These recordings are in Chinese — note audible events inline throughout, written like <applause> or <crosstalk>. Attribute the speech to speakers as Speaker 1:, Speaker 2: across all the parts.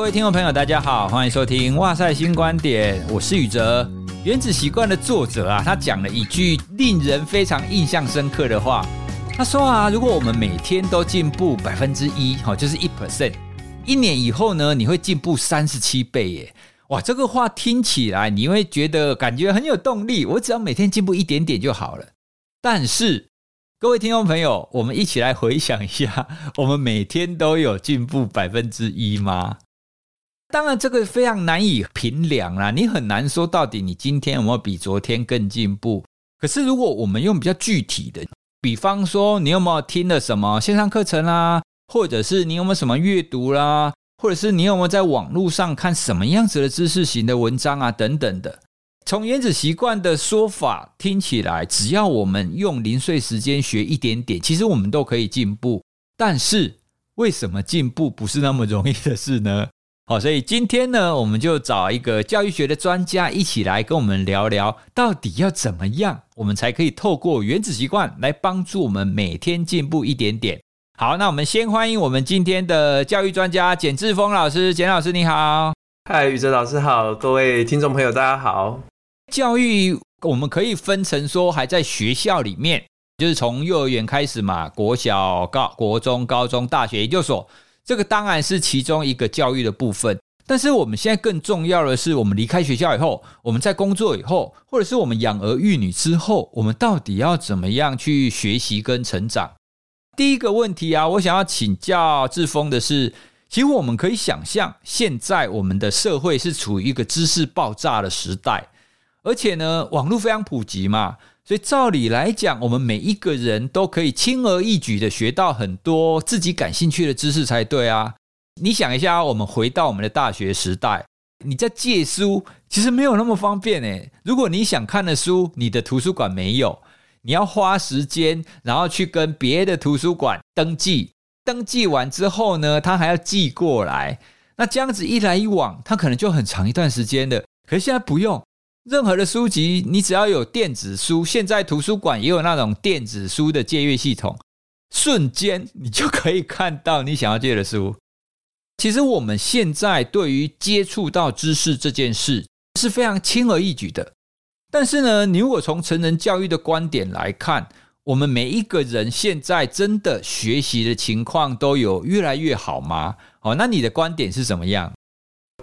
Speaker 1: 各位听众朋友，大家好，欢迎收听《哇塞新观点》，我是宇哲。《原子习惯》的作者啊，他讲了一句令人非常印象深刻的话。他说啊，如果我们每天都进步百分之一，哈，就是一 percent，一年以后呢，你会进步三十七倍耶！哇，这个话听起来你会觉得感觉很有动力。我只要每天进步一点点就好了。但是，各位听众朋友，我们一起来回想一下，我们每天都有进步百分之一吗？当然，这个非常难以评量啦。你很难说到底你今天有没有比昨天更进步。可是，如果我们用比较具体的，比方说，你有没有听了什么线上课程啦，或者是你有没有什么阅读啦，或者是你有没有在网络上看什么样子的知识型的文章啊，等等的。从原子习惯的说法听起来，只要我们用零碎时间学一点点，其实我们都可以进步。但是，为什么进步不是那么容易的事呢？好，所以今天呢，我们就找一个教育学的专家一起来跟我们聊聊，到底要怎么样，我们才可以透过原子习惯来帮助我们每天进步一点点。好，那我们先欢迎我们今天的教育专家简志峰老师，简老师你好。
Speaker 2: 嗨，宇哲老师好，各位听众朋友大家好。
Speaker 1: 教育我们可以分成说，还在学校里面，就是从幼儿园开始嘛，国小、高、国中、高中、大学、研究所。这个当然是其中一个教育的部分，但是我们现在更重要的是，我们离开学校以后，我们在工作以后，或者是我们养儿育女之后，我们到底要怎么样去学习跟成长？第一个问题啊，我想要请教志峰的是，其实我们可以想象，现在我们的社会是处于一个知识爆炸的时代，而且呢，网络非常普及嘛。所以照理来讲，我们每一个人都可以轻而易举的学到很多自己感兴趣的知识才对啊！你想一下，我们回到我们的大学时代，你在借书其实没有那么方便诶。如果你想看的书，你的图书馆没有，你要花时间，然后去跟别的图书馆登记，登记完之后呢，他还要寄过来。那这样子一来一往，他可能就很长一段时间的。可是现在不用。任何的书籍，你只要有电子书，现在图书馆也有那种电子书的借阅系统，瞬间你就可以看到你想要借的书。其实我们现在对于接触到知识这件事是非常轻而易举的。但是呢，你如果从成人教育的观点来看，我们每一个人现在真的学习的情况都有越来越好吗？哦，那你的观点是怎么样？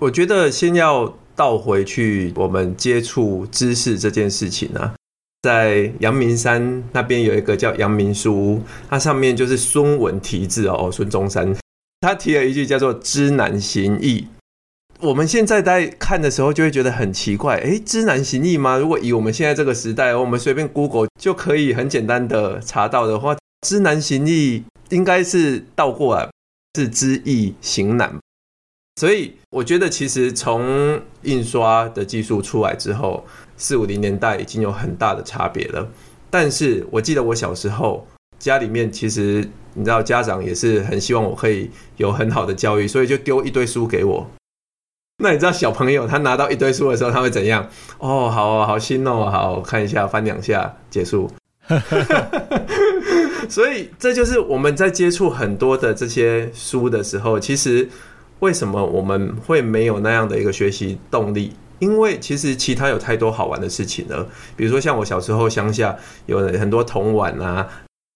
Speaker 2: 我觉得先要。倒回去，我们接触知识这件事情、啊，在阳明山那边有一个叫阳明书屋，它上面就是孙文题字哦，孙中山他提了一句叫做“知难行易”。我们现在在看的时候就会觉得很奇怪，诶，知难行易吗？如果以我们现在这个时代，我们随便 Google 就可以很简单的查到的话，知难行易应该是倒过来，是知易行难。所以我觉得，其实从印刷的技术出来之后，四五零年代已经有很大的差别了。但是我记得我小时候，家里面其实你知道，家长也是很希望我可以有很好的教育，所以就丢一堆书给我。<laughs> 那你知道小朋友他拿到一堆书的时候，他会怎样？哦，好好新哦，好，看一下，翻两下，结束。<laughs> 所以这就是我们在接触很多的这些书的时候，其实。为什么我们会没有那样的一个学习动力？因为其实其他有太多好玩的事情了。比如说像我小时候乡下有很多铜碗啊，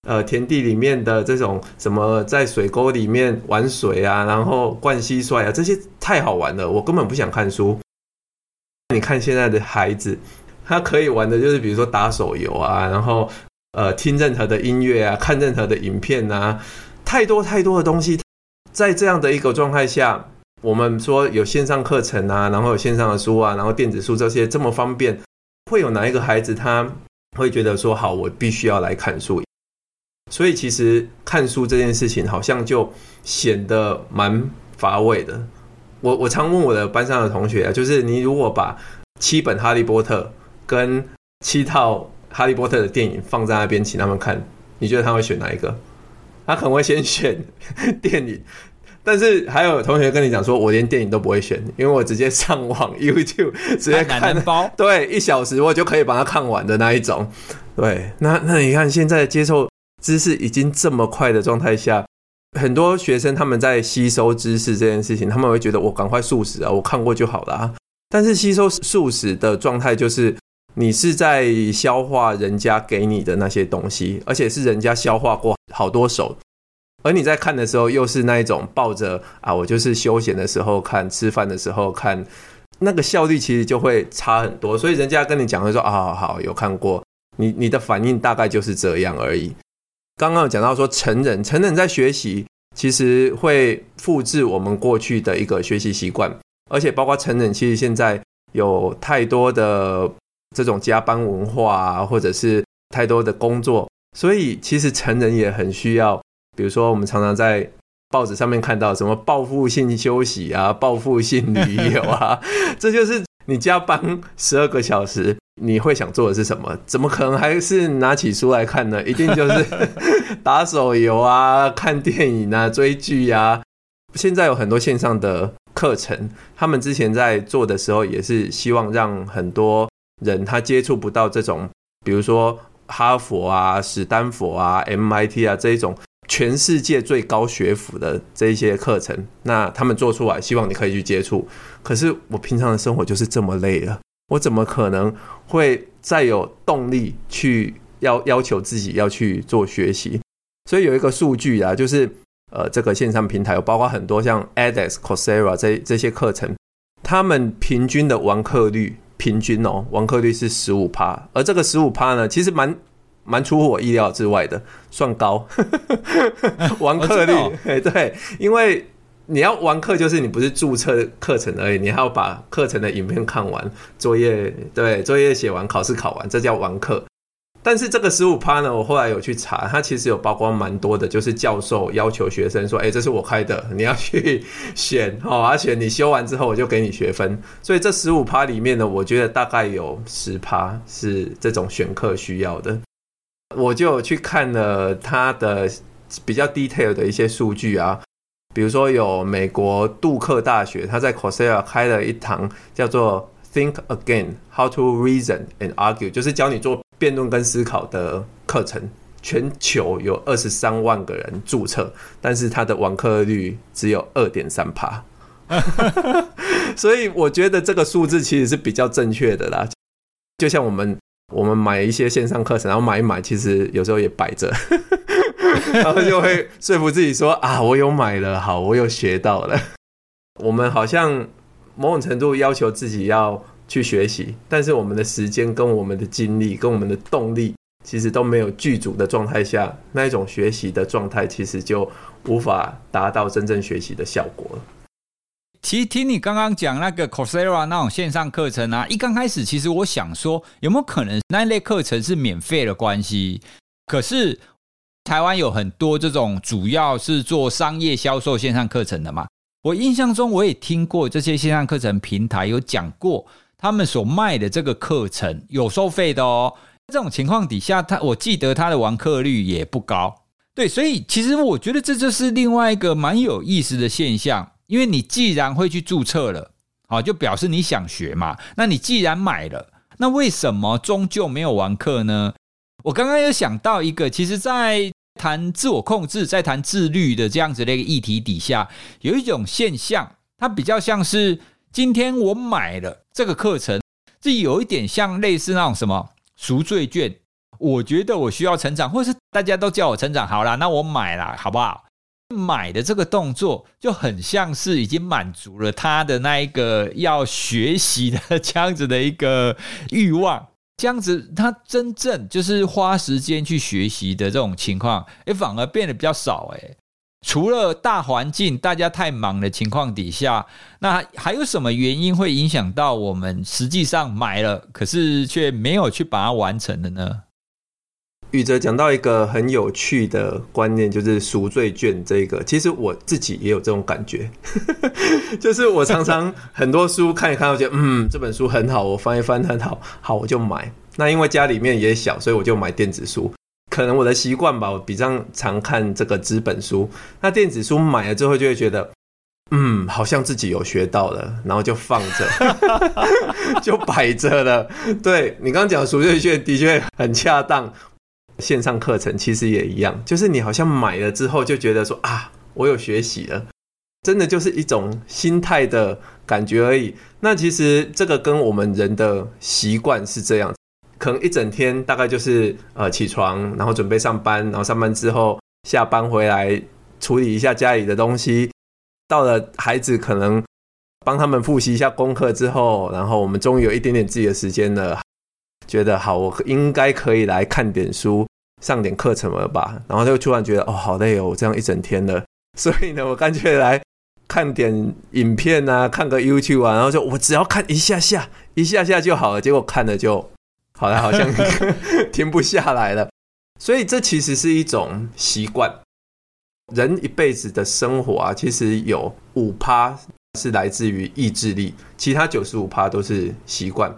Speaker 2: 呃，田地里面的这种什么在水沟里面玩水啊，然后灌蟋蟀啊，这些太好玩了，我根本不想看书。你看现在的孩子，他可以玩的就是比如说打手游啊，然后呃听任何的音乐啊，看任何的影片啊，太多太多的东西。在这样的一个状态下，我们说有线上课程啊，然后有线上的书啊，然后电子书这些这么方便，会有哪一个孩子他会觉得说好，我必须要来看书？所以其实看书这件事情好像就显得蛮乏味的。我我常问我的班上的同学啊，就是你如果把七本哈利波特跟七套哈利波特的电影放在那边请他们看，你觉得他会选哪一个？他可能会先选 <laughs> 电影，但是还有同学跟你讲说，我连电影都不会选，因为我直接上网 <laughs> YouTube 直接看包，<laughs> 对，一小时我就可以把它看完的那一种。对，那那你看现在接受知识已经这么快的状态下，很多学生他们在吸收知识这件事情，他们会觉得我赶快速食啊，我看过就好了啊。但是吸收速食的状态就是你是在消化人家给你的那些东西，而且是人家消化过好多手，而你在看的时候又是那一种抱着啊，我就是休闲的时候看，吃饭的时候看，那个效率其实就会差很多。所以人家跟你讲会说啊，好，有看过，你你的反应大概就是这样而已。刚刚有讲到说，成人成人在学习，其实会复制我们过去的一个学习习惯，而且包括成人，其实现在有太多的这种加班文化啊，或者是太多的工作，所以其实成人也很需要，比如说我们常常在报纸上面看到什么报复性休息啊，报复性旅游啊，<laughs> 这就是你加班十二个小时。你会想做的是什么？怎么可能还是拿起书来看呢？一定就是打手游啊、看电影啊、追剧啊。现在有很多线上的课程，他们之前在做的时候也是希望让很多人他接触不到这种，比如说哈佛啊、史丹佛啊、MIT 啊这一种全世界最高学府的这一些课程。那他们做出来，希望你可以去接触。可是我平常的生活就是这么累了。我怎么可能会再有动力去要要求自己要去做学习？所以有一个数据啊，就是呃，这个线上平台有包括很多像 e d e x、Coursera 这这些课程，他们平均的完课率，平均哦，完课率是十五趴，而这个十五趴呢，其实蛮蛮出乎我意料之外的，算高，<laughs> 完课率，哎，对，因为。你要完课，就是你不是注册课程而已，你还要把课程的影片看完，作业对作业写完，考试考完，这叫完课。但是这个十五趴呢，我后来有去查，它其实有包括蛮多的，就是教授要求学生说：“哎，这是我开的，你要去 <laughs> 选哦，而且你修完之后我就给你学分。”所以这十五趴里面呢，我觉得大概有十趴是这种选课需要的。我就去看了他的比较 detail 的一些数据啊。比如说，有美国杜克大学，他在 c o r s e r a 开了一堂叫做 “Think Again: How to Reason and Argue”，就是教你做辩论跟思考的课程。全球有二十三万个人注册，但是他的网课率只有二点三趴。<laughs> 所以我觉得这个数字其实是比较正确的啦。就像我们我们买一些线上课程，然后买一买，其实有时候也摆着。<laughs> 然后就会说服自己说啊，我有买了，好，我有学到了。我们好像某种程度要求自己要去学习，但是我们的时间跟我们的精力跟我们的动力，其实都没有具足的状态下，那一种学习的状态，其实就无法达到真正学习的效果。
Speaker 1: 其实听你刚刚讲那个 Coursera 那种线上课程啊，一刚开始，其实我想说，有没有可能那一类课程是免费的关系？可是。台湾有很多这种主要是做商业销售线上课程的嘛，我印象中我也听过这些线上课程平台有讲过，他们所卖的这个课程有收费的哦。这种情况底下，他我记得他的完课率也不高。对，所以其实我觉得这就是另外一个蛮有意思的现象，因为你既然会去注册了，好，就表示你想学嘛。那你既然买了，那为什么终究没有完课呢？我刚刚有想到一个，其实，在谈自我控制，在谈自律的这样子的一个议题底下，有一种现象，它比较像是今天我买了这个课程，这有一点像类似那种什么赎罪券。我觉得我需要成长，或是大家都叫我成长，好啦，那我买了，好不好？买的这个动作就很像是已经满足了他的那一个要学习的这样子的一个欲望。这样子，他真正就是花时间去学习的这种情况，哎，反而变得比较少。哎，除了大环境大家太忙的情况底下，那还有什么原因会影响到我们实际上买了，可是却没有去把它完成的呢？
Speaker 2: 宇哲讲到一个很有趣的观念，就是赎罪券这个，其实我自己也有这种感觉，<laughs> 就是我常常很多书看一看，我觉得嗯，这本书很好，我翻一翻很好，好我就买。那因为家里面也小，所以我就买电子书。可能我的习惯吧，我比较常看这个纸本书。那电子书买了之后，就会觉得嗯，好像自己有学到了，然后就放着，<laughs> 就摆着了。对，你刚刚讲赎罪券的确很恰当。线上课程其实也一样，就是你好像买了之后就觉得说啊，我有学习了，真的就是一种心态的感觉而已。那其实这个跟我们人的习惯是这样，可能一整天大概就是呃起床，然后准备上班，然后上班之后下班回来处理一下家里的东西，到了孩子可能帮他们复习一下功课之后，然后我们终于有一点点自己的时间了，觉得好，我应该可以来看点书。上点课程了吧，然后就突然觉得哦，好累哦，我这样一整天了，所以呢，我干脆来看点影片啊，看个 YouTube 啊，然后就我只要看一下下，一下下就好了。结果看了就好了，好像 <laughs> 停不下来了。所以这其实是一种习惯。人一辈子的生活啊，其实有五趴是来自于意志力，其他九十五趴都是习惯。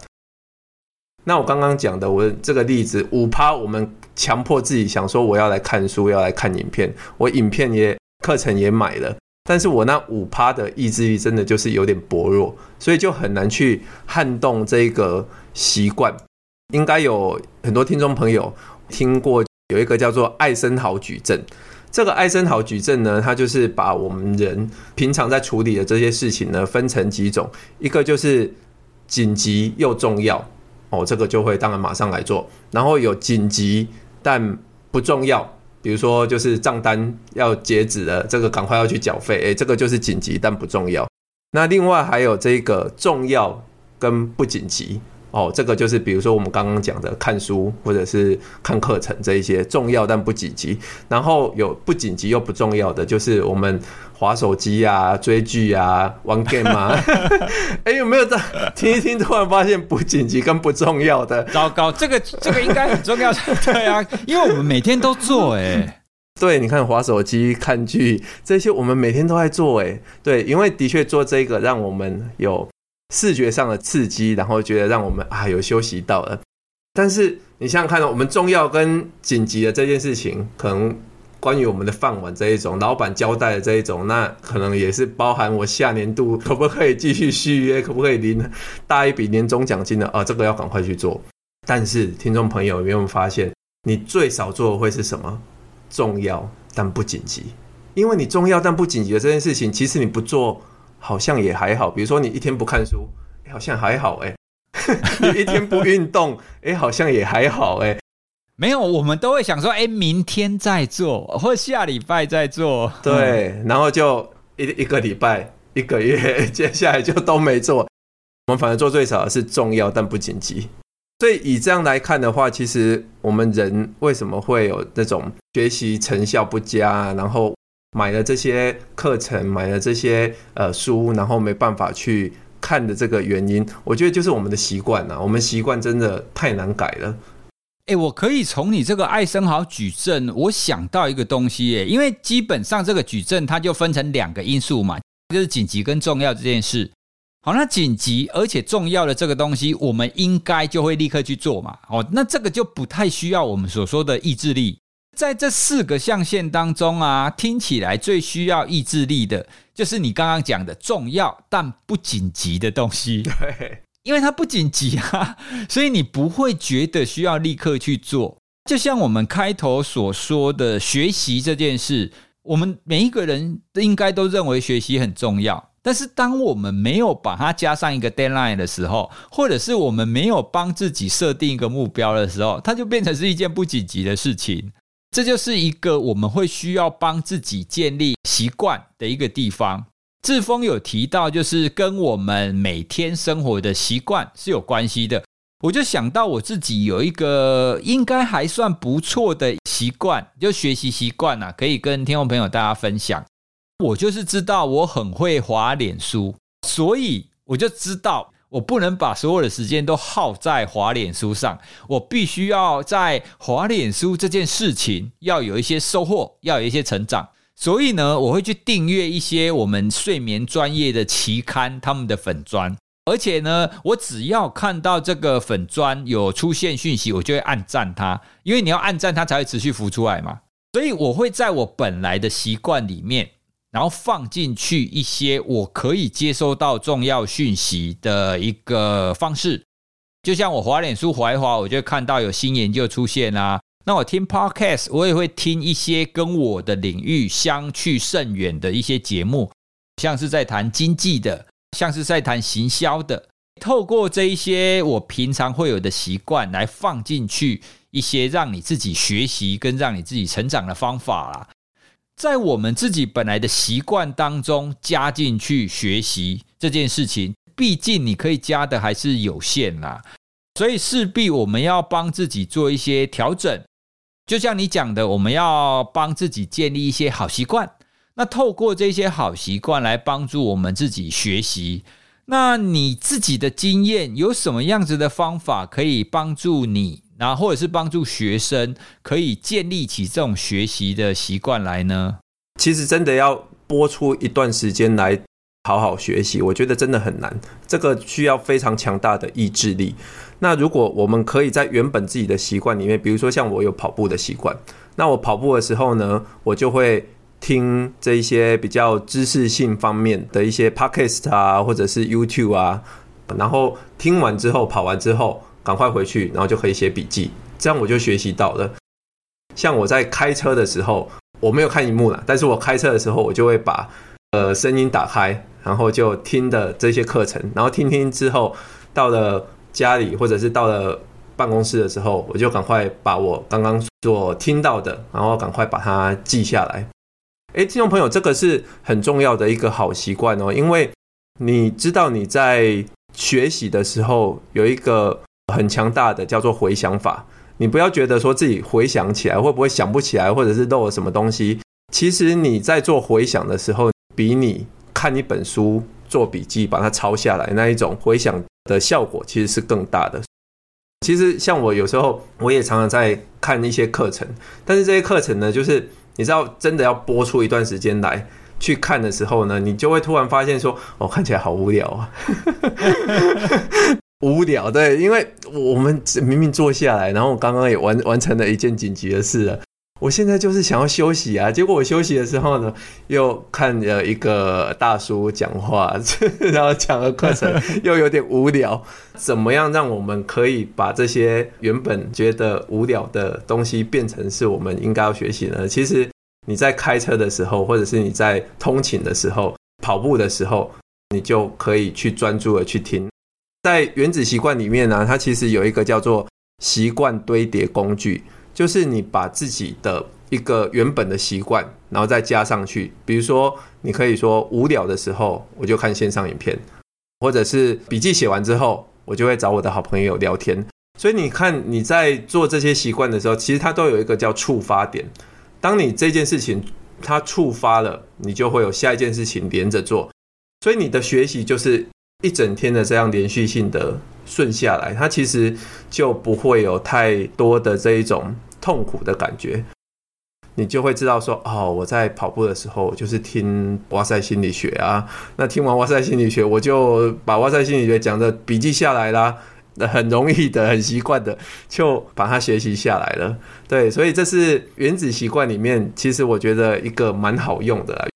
Speaker 2: 那我刚刚讲的，我这个例子五趴，我们。强迫自己想说我要来看书，要来看影片，我影片也课程也买了，但是我那五趴的意志力真的就是有点薄弱，所以就很难去撼动这个习惯。应该有很多听众朋友听过有一个叫做艾森豪矩阵，这个艾森豪矩阵呢，它就是把我们人平常在处理的这些事情呢分成几种，一个就是紧急又重要哦，这个就会当然马上来做，然后有紧急。但不重要，比如说就是账单要截止了，这个赶快要去缴费，诶，这个就是紧急但不重要。那另外还有这个重要跟不紧急。哦，这个就是比如说我们刚刚讲的看书或者是看课程这一些重要但不紧急，然后有不紧急又不重要的，就是我们划手机啊、追剧啊、玩 game 啊。<laughs> 哎，有没有在听一听？突然发现不紧急跟不重要的，
Speaker 1: 糟糕，这个这个应该很重要。<laughs> 对啊，因为我们每天都做哎。
Speaker 2: 对，你看滑手机、看剧这些，我们每天都在做哎。对，因为的确做这个让我们有。视觉上的刺激，然后觉得让我们啊有休息到了。但是你想想看，我们重要跟紧急的这件事情，可能关于我们的饭碗这一种，老板交代的这一种，那可能也是包含我下年度可不可以继续续约，可不可以领大一笔年终奖金的啊？这个要赶快去做。但是听众朋友有没有发现，你最少做的会是什么？重要但不紧急，因为你重要但不紧急的这件事情，其实你不做。好像也还好，比如说你一天不看书，欸、好像还好哎、欸；<laughs> 你一天不运动，哎、欸，好像也还好哎、欸。
Speaker 1: 没有，我们都会想说，哎、欸，明天再做，或下礼拜再做。
Speaker 2: 对，嗯、然后就一一个礼拜、一个月，<laughs> 接下来就都没做。我们反而做最少的是重要但不紧急。所以以这样来看的话，其实我们人为什么会有那种学习成效不佳，然后？买了这些课程，买了这些呃书，然后没办法去看的这个原因，我觉得就是我们的习惯呐。我们习惯真的太难改了。
Speaker 1: 哎，我可以从你这个艾森豪矩阵，我想到一个东西，哎，因为基本上这个矩阵它就分成两个因素嘛，就是紧急跟重要这件事。好，那紧急而且重要的这个东西，我们应该就会立刻去做嘛。哦，那这个就不太需要我们所说的意志力。在这四个象限当中啊，听起来最需要意志力的，就是你刚刚讲的重要但不紧急的东西。<laughs> 对，因为它不紧急啊，所以你不会觉得需要立刻去做。就像我们开头所说的学习这件事，我们每一个人应该都认为学习很重要。但是当我们没有把它加上一个 deadline 的时候，或者是我们没有帮自己设定一个目标的时候，它就变成是一件不紧急的事情。这就是一个我们会需要帮自己建立习惯的一个地方。志峰有提到，就是跟我们每天生活的习惯是有关系的。我就想到我自己有一个应该还算不错的习惯，就学习习惯啊，可以跟听众朋友大家分享。我就是知道我很会滑脸书，所以我就知道。我不能把所有的时间都耗在滑脸书上，我必须要在滑脸书这件事情要有一些收获，要有一些成长。所以呢，我会去订阅一些我们睡眠专业的期刊，他们的粉专。而且呢，我只要看到这个粉专有出现讯息，我就会按赞它，因为你要按赞它才会持续浮出来嘛。所以我会在我本来的习惯里面。然后放进去一些我可以接收到重要讯息的一个方式，就像我滑脸书滑一滑，我就看到有新研究出现啊，那我听 Podcast，我也会听一些跟我的领域相去甚远的一些节目，像是在谈经济的，像是在谈行销的。透过这一些我平常会有的习惯来放进去一些让你自己学习跟让你自己成长的方法啦，在我们自己本来的习惯当中加进去学习这件事情，毕竟你可以加的还是有限啦，所以势必我们要帮自己做一些调整。就像你讲的，我们要帮自己建立一些好习惯，那透过这些好习惯来帮助我们自己学习。那你自己的经验有什么样子的方法可以帮助你，然后或者是帮助学生可以建立起这种学习的习惯来呢？
Speaker 2: 其实真的要播出一段时间来好好学习，我觉得真的很难，这个需要非常强大的意志力。那如果我们可以在原本自己的习惯里面，比如说像我有跑步的习惯，那我跑步的时候呢，我就会。听这一些比较知识性方面的一些 podcast 啊，或者是 YouTube 啊，然后听完之后，跑完之后，赶快回去，然后就可以写笔记，这样我就学习到了。像我在开车的时候，我没有看荧幕了，但是我开车的时候，我就会把呃声音打开，然后就听的这些课程，然后听听之后，到了家里或者是到了办公室的时候，我就赶快把我刚刚所听到的，然后赶快把它记下来。诶，听众朋友，这个是很重要的一个好习惯哦，因为你知道你在学习的时候有一个很强大的叫做回想法。你不要觉得说自己回想起来会不会想不起来，或者是漏了什么东西。其实你在做回想的时候，比你看一本书做笔记把它抄下来那一种回想的效果其实是更大的。其实像我有时候我也常常在看一些课程，但是这些课程呢，就是。你知道，真的要播出一段时间来去看的时候呢，你就会突然发现说：“哦，看起来好无聊啊，<laughs> 无聊。”对，因为我们明明坐下来，然后我刚刚也完完成了一件紧急的事了。我现在就是想要休息啊，结果我休息的时候呢，又看了一个大叔讲话，<laughs> 然后讲的课程 <laughs> 又有点无聊。怎么样让我们可以把这些原本觉得无聊的东西变成是我们应该要学习呢？其实你在开车的时候，或者是你在通勤的时候、跑步的时候，你就可以去专注的去听。在原子习惯里面呢，它其实有一个叫做习惯堆叠工具。就是你把自己的一个原本的习惯，然后再加上去。比如说，你可以说无聊的时候，我就看线上影片，或者是笔记写完之后，我就会找我的好朋友聊天。所以你看，你在做这些习惯的时候，其实它都有一个叫触发点。当你这件事情它触发了，你就会有下一件事情连着做。所以你的学习就是一整天的这样连续性的。顺下来，它其实就不会有太多的这一种痛苦的感觉，你就会知道说，哦，我在跑步的时候就是听哇塞心理学啊，那听完哇塞心理学，我就把哇塞心理学讲的笔记下来啦，很容易的，很习惯的，就把它学习下来了。对，所以这是原子习惯里面，其实我觉得一个蛮好用的。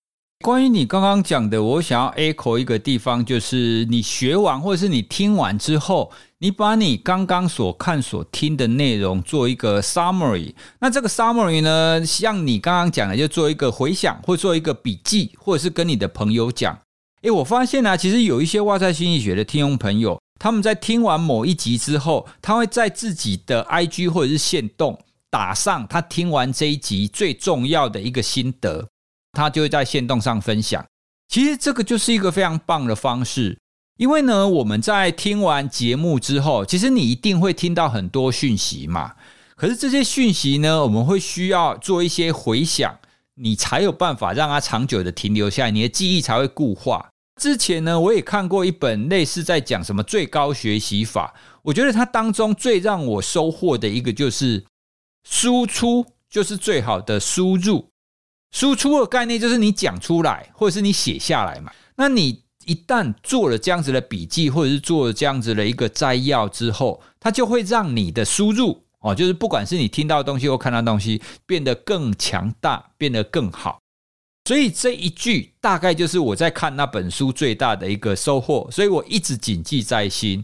Speaker 1: 关于你刚刚讲的，我想要 echo 一个地方，就是你学完或者是你听完之后，你把你刚刚所看所听的内容做一个 summary。那这个 summary 呢，像你刚刚讲的，就做一个回想，或做一个笔记，或者是跟你的朋友讲。诶，我发现呢、其实有一些哇赛心理学的听众朋友，他们在听完某一集之后，他会在自己的 IG 或者是限动打上他听完这一集最重要的一个心得。他就会在线动上分享。其实这个就是一个非常棒的方式，因为呢，我们在听完节目之后，其实你一定会听到很多讯息嘛。可是这些讯息呢，我们会需要做一些回想，你才有办法让它长久的停留下来，你的记忆才会固化。之前呢，我也看过一本类似在讲什么最高学习法，我觉得它当中最让我收获的一个就是输出就是最好的输入。输出的概念就是你讲出来，或者是你写下来嘛。那你一旦做了这样子的笔记，或者是做了这样子的一个摘要之后，它就会让你的输入哦，就是不管是你听到东西或看到东西，变得更强大，变得更好。所以这一句大概就是我在看那本书最大的一个收获，所以我一直谨记在心。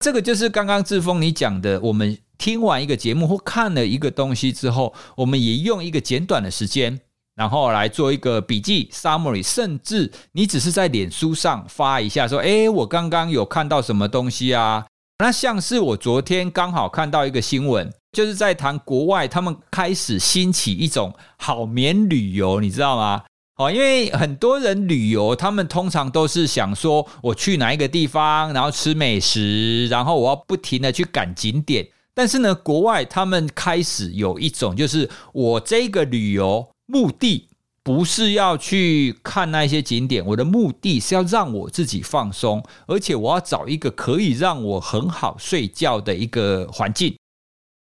Speaker 1: 这个就是刚刚志峰你讲的，我们听完一个节目或看了一个东西之后，我们也用一个简短的时间，然后来做一个笔记 summary，甚至你只是在脸书上发一下，说：“诶，我刚刚有看到什么东西啊？”那像是我昨天刚好看到一个新闻，就是在谈国外他们开始兴起一种好眠旅游，你知道吗？哦，因为很多人旅游，他们通常都是想说，我去哪一个地方，然后吃美食，然后我要不停的去赶景点。但是呢，国外他们开始有一种，就是我这个旅游目的不是要去看那些景点，我的目的是要让我自己放松，而且我要找一个可以让我很好睡觉的一个环境。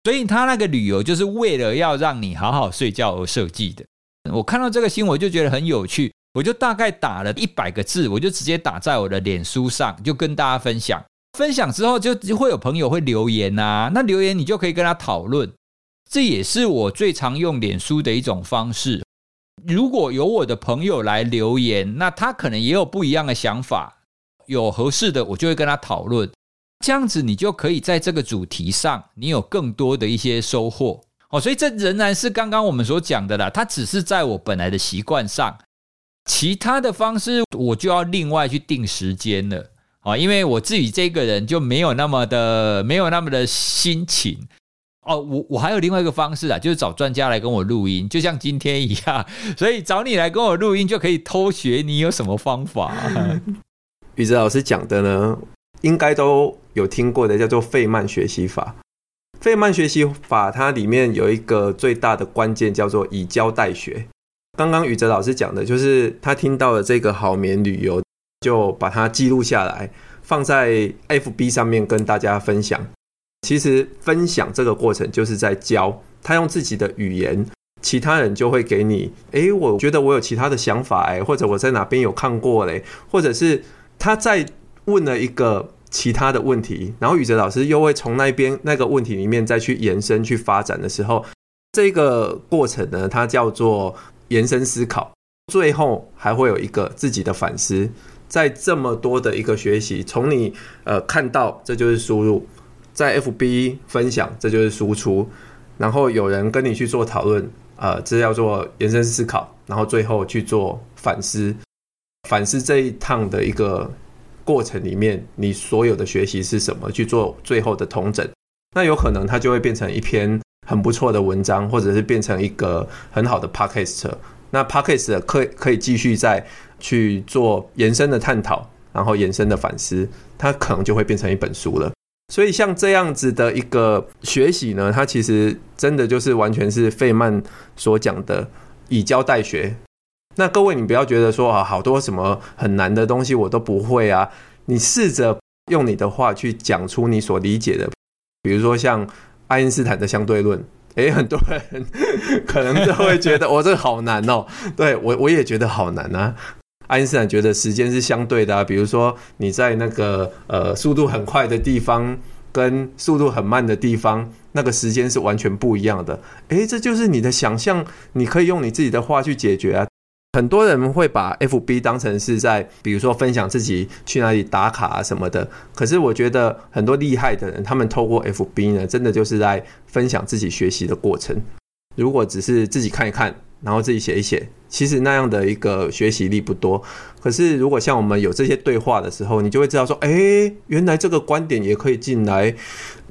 Speaker 1: 所以他那个旅游就是为了要让你好好睡觉而设计的。我看到这个新闻，就觉得很有趣，我就大概打了一百个字，我就直接打在我的脸书上，就跟大家分享。分享之后，就会有朋友会留言呐，那留言你就可以跟他讨论。这也是我最常用脸书的一种方式。如果有我的朋友来留言，那他可能也有不一样的想法，有合适的，我就会跟他讨论。这样子，你就可以在这个主题上，你有更多的一些收获。哦，所以这仍然是刚刚我们所讲的啦，它只是在我本来的习惯上，其他的方式我就要另外去定时间了。哦，因为我自己这个人就没有那么的没有那么的心情。哦，我我还有另外一个方式啊，就是找专家来跟我录音，就像今天一样。<laughs> 所以找你来跟我录音，就可以偷学你有什么方法？<laughs>
Speaker 2: 宇哲老师讲的呢，应该都有听过的，叫做费曼学习法。费曼学习法，它里面有一个最大的关键，叫做以教代学。刚刚宇哲老师讲的，就是他听到了这个好眠旅游，就把它记录下来，放在 FB 上面跟大家分享。其实分享这个过程就是在教，他用自己的语言，其他人就会给你，诶，我觉得我有其他的想法，诶，或者我在哪边有看过嘞，或者是他在问了一个。其他的问题，然后宇哲老师又会从那边那个问题里面再去延伸、去发展的时候，这个过程呢，它叫做延伸思考，最后还会有一个自己的反思。在这么多的一个学习，从你呃看到这就是输入，在 FB 分享这就是输出，然后有人跟你去做讨论，呃，这叫做延伸思考，然后最后去做反思，反思这一趟的一个。过程里面，你所有的学习是什么？去做最后的统整，那有可能它就会变成一篇很不错的文章，或者是变成一个很好的 podcast。那 podcast 可以可以继续再去做延伸的探讨，然后延伸的反思，它可能就会变成一本书了。所以像这样子的一个学习呢，它其实真的就是完全是费曼所讲的以教代学。那各位，你不要觉得说啊，好多什么很难的东西我都不会啊。你试着用你的话去讲出你所理解的，比如说像爱因斯坦的相对论，诶，很多人可能就会觉得，哦，这好难哦。对，我我也觉得好难啊。爱因斯坦觉得时间是相对的啊，比如说你在那个呃速度很快的地方跟速度很慢的地方，那个时间是完全不一样的。诶，这就是你的想象，你可以用你自己的话去解决啊。很多人会把 FB 当成是在，比如说分享自己去哪里打卡啊什么的。可是我觉得很多厉害的人，他们透过 FB 呢，真的就是在分享自己学习的过程。如果只是自己看一看，然后自己写一写，其实那样的一个学习力不多。可是如果像我们有这些对话的时候，你就会知道说，哎，原来这个观点也可以进来，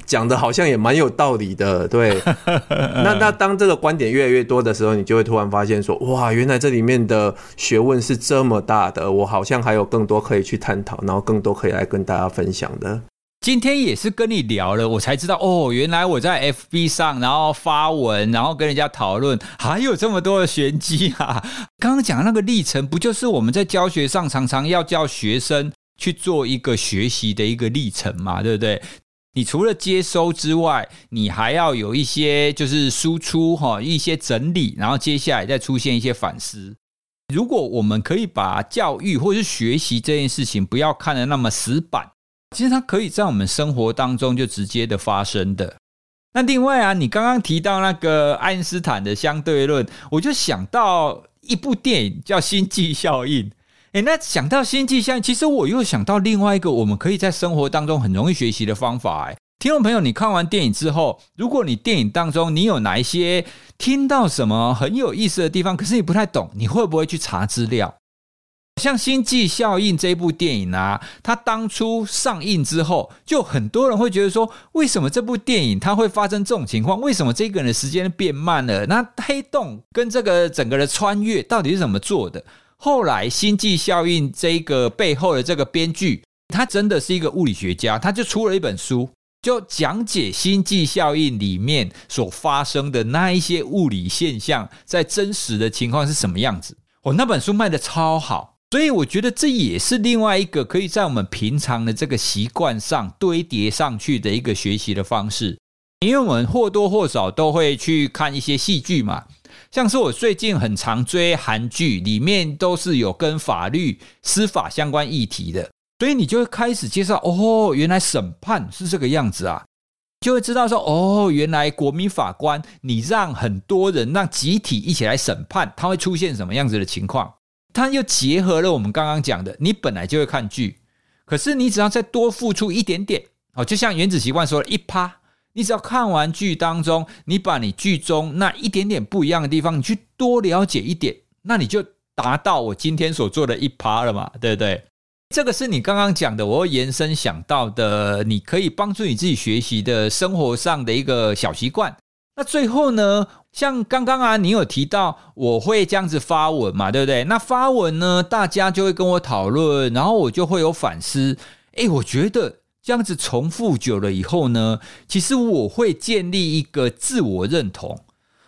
Speaker 2: 讲的好像也蛮有道理的，对。<laughs> 那那当这个观点越来越多的时候，你就会突然发现说，哇，原来这里面的学问是这么大的，我好像还有更多可以去探讨，然后更多可以来跟大家分享的。
Speaker 1: 今天也是跟你聊了，我才知道哦，原来我在 FB 上，然后发文，然后跟人家讨论，还有这么多的玄机啊！<laughs> 刚刚讲那个历程，不就是我们在教学上常常要教学生去做一个学习的一个历程嘛？对不对？你除了接收之外，你还要有一些就是输出哈，一些整理，然后接下来再出现一些反思。如果我们可以把教育或是学习这件事情不要看得那么死板。其实它可以在我们生活当中就直接的发生的。那另外啊，你刚刚提到那个爱因斯坦的相对论，我就想到一部电影叫《星际效应》。诶，那想到星际效应，其实我又想到另外一个我们可以在生活当中很容易学习的方法。诶，听众朋友，你看完电影之后，如果你电影当中你有哪一些听到什么很有意思的地方，可是你不太懂，你会不会去查资料？像《星际效应》这部电影啊，它当初上映之后，就很多人会觉得说，为什么这部电影它会发生这种情况？为什么这个人的时间变慢了？那黑洞跟这个整个的穿越到底是怎么做的？后来，《星际效应》这个背后的这个编剧，他真的是一个物理学家，他就出了一本书，就讲解《星际效应》里面所发生的那一些物理现象，在真实的情况是什么样子。哦，那本书卖的超好。所以我觉得这也是另外一个可以在我们平常的这个习惯上堆叠上去的一个学习的方式，因为我们或多或少都会去看一些戏剧嘛，像是我最近很常追韩剧，里面都是有跟法律、司法相关议题的，所以你就会开始介绍哦，原来审判是这个样子啊，就会知道说哦，原来国民法官你让很多人让集体一起来审判，它会出现什么样子的情况。它又结合了我们刚刚讲的，你本来就会看剧，可是你只要再多付出一点点哦，就像原子习惯说的一趴，你只要看完剧当中，你把你剧中那一点点不一样的地方，你去多了解一点，那你就达到我今天所做的一趴了嘛，对不对？这个是你刚刚讲的，我延伸想到的，你可以帮助你自己学习的生活上的一个小习惯。那最后呢，像刚刚啊，你有提到我会这样子发文嘛，对不对？那发文呢，大家就会跟我讨论，然后我就会有反思。诶，我觉得这样子重复久了以后呢，其实我会建立一个自我认同，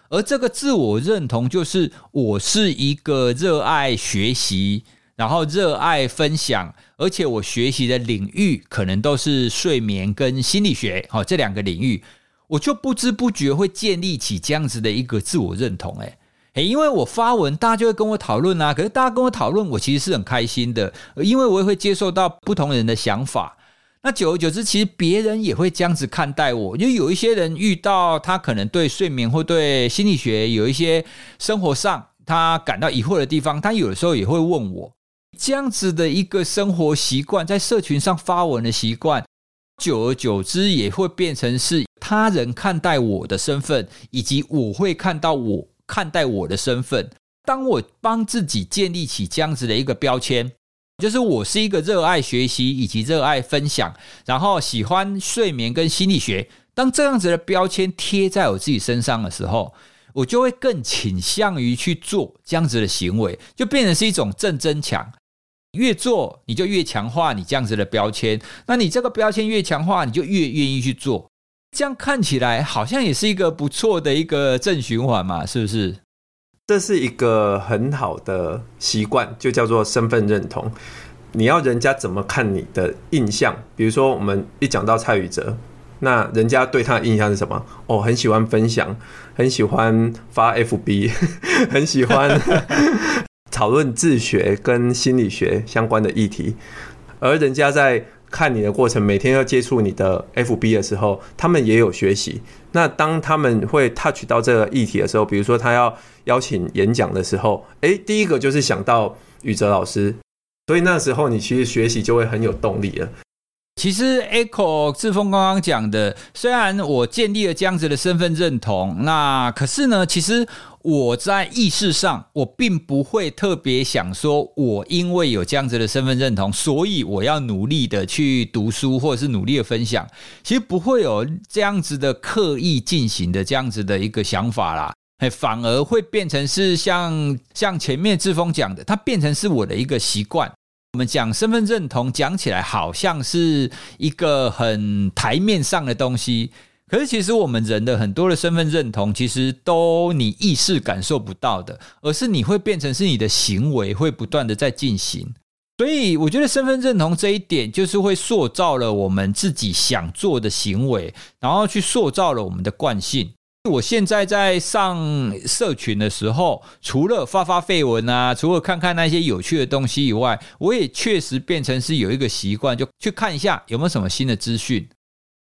Speaker 1: 而这个自我认同就是我是一个热爱学习，然后热爱分享，而且我学习的领域可能都是睡眠跟心理学，好，这两个领域。我就不知不觉会建立起这样子的一个自我认同，诶诶，因为我发文，大家就会跟我讨论啊。可是大家跟我讨论，我其实是很开心的，因为我也会接受到不同人的想法。那久而久之，其实别人也会这样子看待我。因为有一些人遇到他可能对睡眠或对心理学有一些生活上他感到疑惑的地方，他有的时候也会问我这样子的一个生活习惯，在社群上发文的习惯。久而久之，也会变成是他人看待我的身份，以及我会看到我看待我的身份。当我帮自己建立起这样子的一个标签，就是我是一个热爱学习以及热爱分享，然后喜欢睡眠跟心理学。当这样子的标签贴在我自己身上的时候，我就会更倾向于去做这样子的行为，就变成是一种正增强。越做你就越强化你这样子的标签，那你这个标签越强化，你就越愿意去做。这样看起来好像也是一个不错的一个正循环嘛，是不是？
Speaker 2: 这是一个很好的习惯，就叫做身份认同。你要人家怎么看你的印象？比如说，我们一讲到蔡宇哲，那人家对他的印象是什么？哦，很喜欢分享，很喜欢发 FB，<laughs> 很喜欢。<laughs> 讨论自学跟心理学相关的议题，而人家在看你的过程，每天要接触你的 FB 的时候，他们也有学习。那当他们会 touch 到这个议题的时候，比如说他要邀请演讲的时候，诶，第一个就是想到宇哲老师，所以那时候你其实学习就会很有动力了。
Speaker 1: 其实，Echo 志峰刚刚讲的，虽然我建立了这样子的身份认同，那可是呢，其实我在意识上，我并不会特别想说，我因为有这样子的身份认同，所以我要努力的去读书，或者是努力的分享。其实不会有这样子的刻意进行的这样子的一个想法啦，反而会变成是像像前面志峰讲的，它变成是我的一个习惯。我们讲身份认同，讲起来好像是一个很台面上的东西，可是其实我们人的很多的身份认同，其实都你意识感受不到的，而是你会变成是你的行为会不断的在进行。所以我觉得身份认同这一点，就是会塑造了我们自己想做的行为，然后去塑造了我们的惯性。我现在在上社群的时候，除了发发绯闻啊，除了看看那些有趣的东西以外，我也确实变成是有一个习惯，就去看一下有没有什么新的资讯。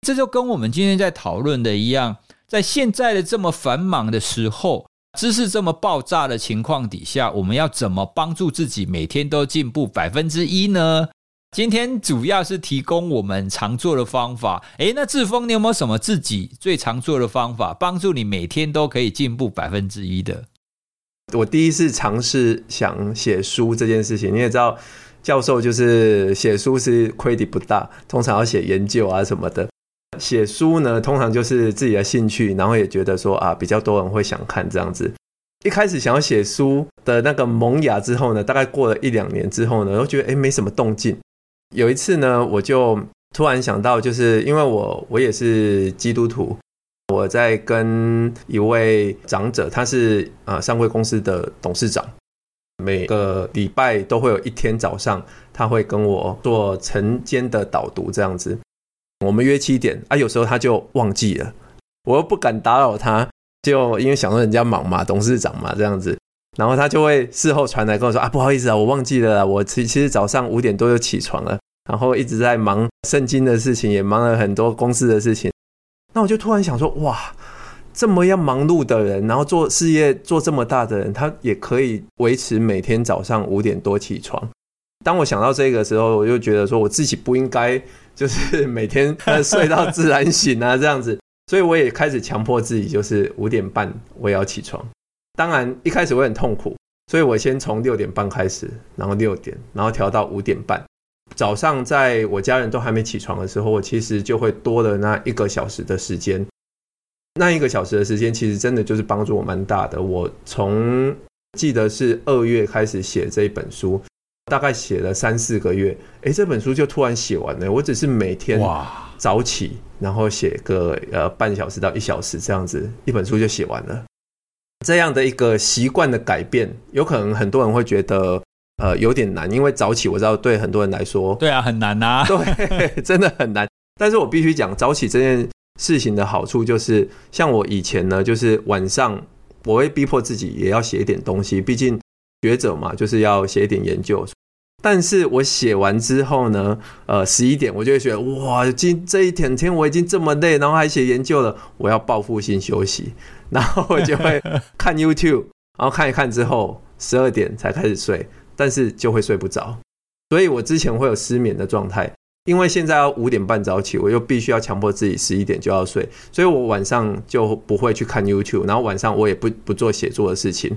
Speaker 1: 这就跟我们今天在讨论的一样，在现在的这么繁忙的时候，知识这么爆炸的情况底下，我们要怎么帮助自己每天都进步百分之一呢？今天主要是提供我们常做的方法。诶，那志峰，你有没有什么自己最常做的方法，帮助你每天都可以进步百分之一的？
Speaker 2: 我第一次尝试想写书这件事情，你也知道，教授就是写书是 credit 不大，通常要写研究啊什么的。写书呢，通常就是自己的兴趣，然后也觉得说啊，比较多人会想看这样子。一开始想要写书的那个萌芽之后呢，大概过了一两年之后呢，我觉得诶没什么动静。有一次呢，我就突然想到，就是因为我我也是基督徒，我在跟一位长者，他是啊上柜公司的董事长，每个礼拜都会有一天早上，他会跟我做晨间的导读这样子。我们约七点啊，有时候他就忘记了，我又不敢打扰他，就因为想说人家忙嘛，董事长嘛这样子，然后他就会事后传来跟我说啊，不好意思啊，我忘记了，我其其实早上五点多就起床了，然后一直在忙圣经的事情，也忙了很多公司的事情。那我就突然想说，哇，这么样忙碌的人，然后做事业做这么大的人，他也可以维持每天早上五点多起床。当我想到这个时候，我就觉得说我自己不应该。就是每天睡到自然醒啊，这样子，所以我也开始强迫自己，就是五点半我也要起床。当然一开始我很痛苦，所以我先从六点半开始，然后六点，然后调到五点半。早上在我家人都还没起床的时候，我其实就会多了那一个小时的时间。那一个小时的时间，其实真的就是帮助我蛮大的。我从记得是二月开始写这一本书。大概写了三四个月，诶，这本书就突然写完了。我只是每天早起，然后写个呃半小时到一小时这样子，一本书就写完了。这样的一个习惯的改变，有可能很多人会觉得呃有点难，因为早起我知道对很多人来说，
Speaker 1: 对啊，很难啊，<laughs>
Speaker 2: 对，真的很难。但是我必须讲，早起这件事情的好处就是，像我以前呢，就是晚上我会逼迫自己也要写一点东西，毕竟学者嘛，就是要写一点研究。但是我写完之后呢，呃，十一点我就会觉得哇，今这一整天我已经这么累，然后还写研究了，我要报复性休息，然后我就会看 YouTube，然后看一看之后，十二点才开始睡，但是就会睡不着，所以我之前会有失眠的状态，因为现在要五点半早起，我又必须要强迫自己十一点就要睡，所以我晚上就不会去看 YouTube，然后晚上我也不不做写作的事情。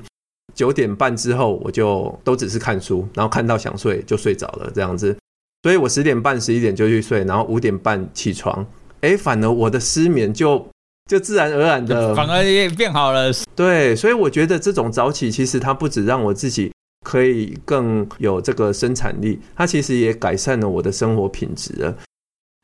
Speaker 2: 九点半之后，我就都只是看书，然后看到想睡就睡着了这样子。所以我十点半、十一点就去睡，然后五点半起床。哎，反而我的失眠就就自然而然的，
Speaker 1: 反而也变好了。
Speaker 2: 对，所以我觉得这种早起其实它不止让我自己可以更有这个生产力，它其实也改善了我的生活品质了。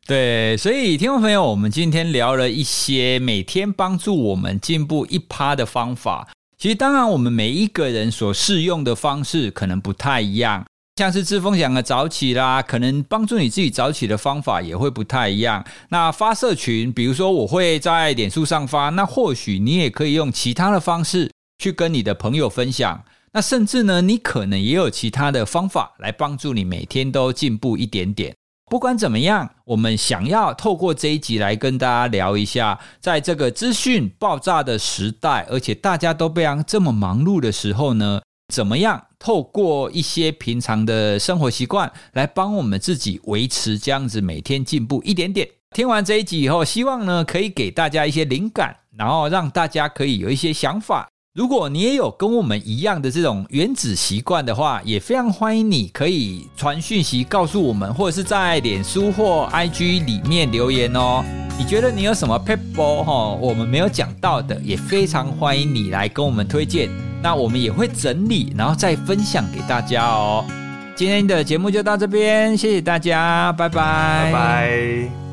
Speaker 1: 对，所以听众朋友，我们今天聊了一些每天帮助我们进步一趴的方法。其实，当然，我们每一个人所适用的方式可能不太一样。像是志峰讲的早起啦，可能帮助你自己早起的方法也会不太一样。那发社群，比如说我会在脸书上发，那或许你也可以用其他的方式去跟你的朋友分享。那甚至呢，你可能也有其他的方法来帮助你每天都进步一点点。不管怎么样，我们想要透过这一集来跟大家聊一下，在这个资讯爆炸的时代，而且大家都非常这么忙碌的时候呢，怎么样透过一些平常的生活习惯来帮我们自己维持这样子每天进步一点点。听完这一集以后，希望呢可以给大家一些灵感，然后让大家可以有一些想法。如果你也有跟我们一样的这种原子习惯的话，也非常欢迎你可以传讯息告诉我们，或者是在脸书或 IG 里面留言哦。你觉得你有什么撇步哈，我们没有讲到的，也非常欢迎你来跟我们推荐。那我们也会整理，然后再分享给大家哦。今天的节目就到这边，谢谢大家，拜拜，
Speaker 2: 拜拜。